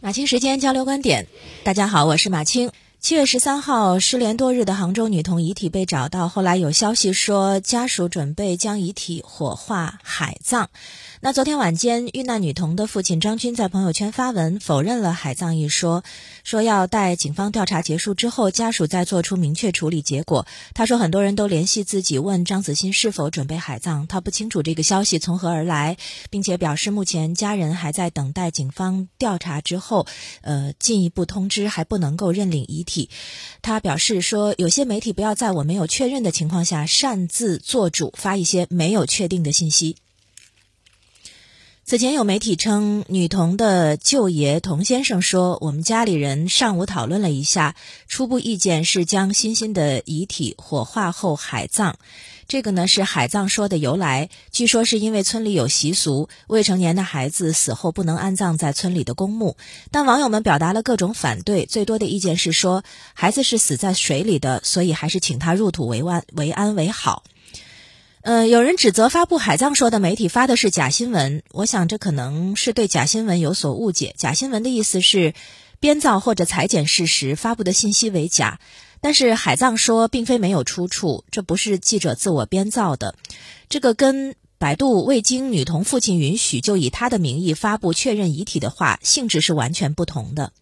马清时间交流观点，大家好，我是马清。七月十三号，失联多日的杭州女童遗体被找到，后来有消息说家属准备将遗体火化海葬。那昨天晚间，遇难女童的父亲张军在朋友圈发文否认了海葬一说，说要待警方调查结束之后，家属再做出明确处理结果。他说很多人都联系自己问张子欣是否准备海葬，他不清楚这个消息从何而来，并且表示目前家人还在等待警方调查之后，呃进一步通知，还不能够认领遗体。他表示说，有些媒体不要在我没有确认的情况下擅自做主发一些没有确定的信息。此前有媒体称，女童的舅爷童先生说：“我们家里人上午讨论了一下，初步意见是将欣欣的遗体火化后海葬。这个呢是海葬说的由来，据说是因为村里有习俗，未成年的孩子死后不能安葬在村里的公墓。但网友们表达了各种反对，最多的意见是说，孩子是死在水里的，所以还是请他入土为安为安为好。”呃，有人指责发布海葬说的媒体发的是假新闻，我想这可能是对假新闻有所误解。假新闻的意思是编造或者裁剪事实，发布的信息为假。但是海葬说并非没有出处，这不是记者自我编造的，这个跟百度未经女童父亲允许就以他的名义发布确认遗体的话性质是完全不同的。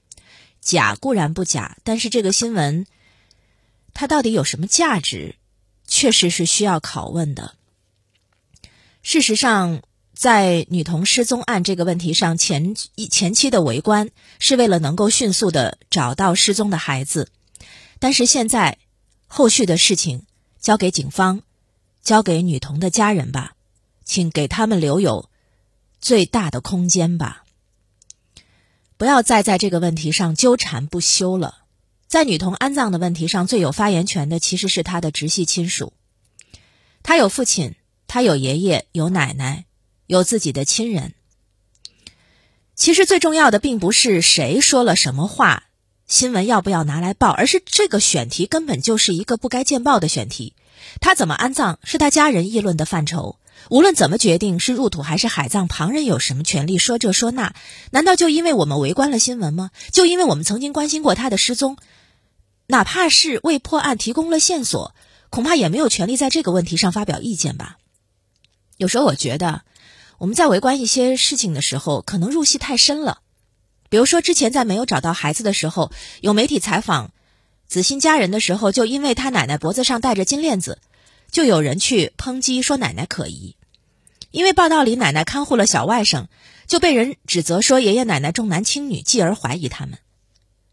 假固然不假，但是这个新闻它到底有什么价值？确实是需要拷问的。事实上，在女童失踪案这个问题上，前前期的围观是为了能够迅速的找到失踪的孩子，但是现在后续的事情交给警方，交给女童的家人吧，请给他们留有最大的空间吧，不要再在这个问题上纠缠不休了。在女童安葬的问题上，最有发言权的其实是她的直系亲属。她有父亲，她有爷爷，有奶奶，有自己的亲人。其实最重要的并不是谁说了什么话，新闻要不要拿来报，而是这个选题根本就是一个不该见报的选题。他怎么安葬是他家人议论的范畴。无论怎么决定是入土还是海葬，旁人有什么权利说这说那？难道就因为我们围观了新闻吗？就因为我们曾经关心过他的失踪？哪怕是为破案提供了线索，恐怕也没有权利在这个问题上发表意见吧。有时候我觉得，我们在围观一些事情的时候，可能入戏太深了。比如说，之前在没有找到孩子的时候，有媒体采访子欣家人的时候，就因为他奶奶脖子上戴着金链子，就有人去抨击说奶奶可疑。因为报道里奶奶看护了小外甥，就被人指责说爷爷奶奶重男轻女，继而怀疑他们。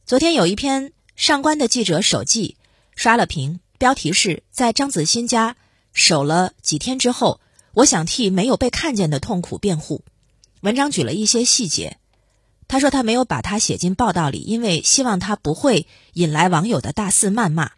昨天有一篇。上官的记者手记刷了屏，标题是在张子欣家守了几天之后，我想替没有被看见的痛苦辩护。文章举了一些细节，他说他没有把它写进报道里，因为希望他不会引来网友的大肆谩骂。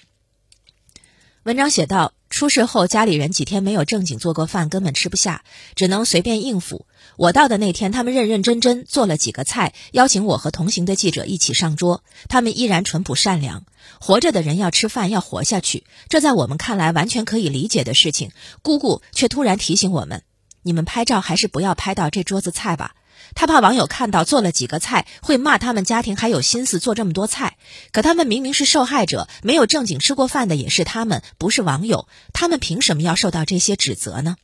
文章写道。出事后，家里人几天没有正经做过饭，根本吃不下，只能随便应付。我到的那天，他们认认真真做了几个菜，邀请我和同行的记者一起上桌。他们依然淳朴善良。活着的人要吃饭，要活下去，这在我们看来完全可以理解的事情。姑姑却突然提醒我们：“你们拍照还是不要拍到这桌子菜吧。”他怕网友看到做了几个菜会骂他们家庭还有心思做这么多菜，可他们明明是受害者，没有正经吃过饭的也是他们，不是网友，他们凭什么要受到这些指责呢？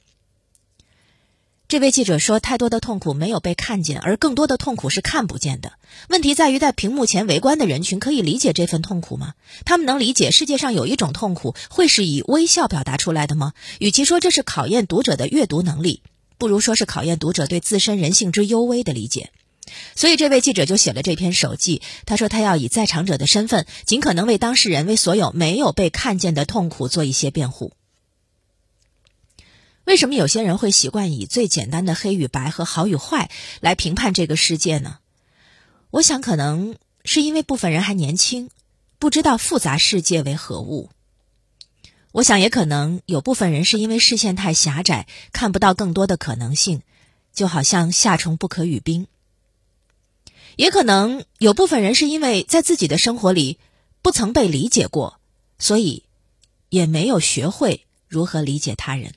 这位记者说，太多的痛苦没有被看见，而更多的痛苦是看不见的。问题在于，在屏幕前围观的人群可以理解这份痛苦吗？他们能理解世界上有一种痛苦会是以微笑表达出来的吗？与其说这是考验读者的阅读能力。不如说是考验读者对自身人性之幽微的理解，所以这位记者就写了这篇手记。他说他要以在场者的身份，尽可能为当事人、为所有没有被看见的痛苦做一些辩护。为什么有些人会习惯以最简单的黑与白和好与坏来评判这个世界呢？我想，可能是因为部分人还年轻，不知道复杂世界为何物。我想，也可能有部分人是因为视线太狭窄，看不到更多的可能性，就好像夏虫不可语冰。也可能有部分人是因为在自己的生活里不曾被理解过，所以也没有学会如何理解他人。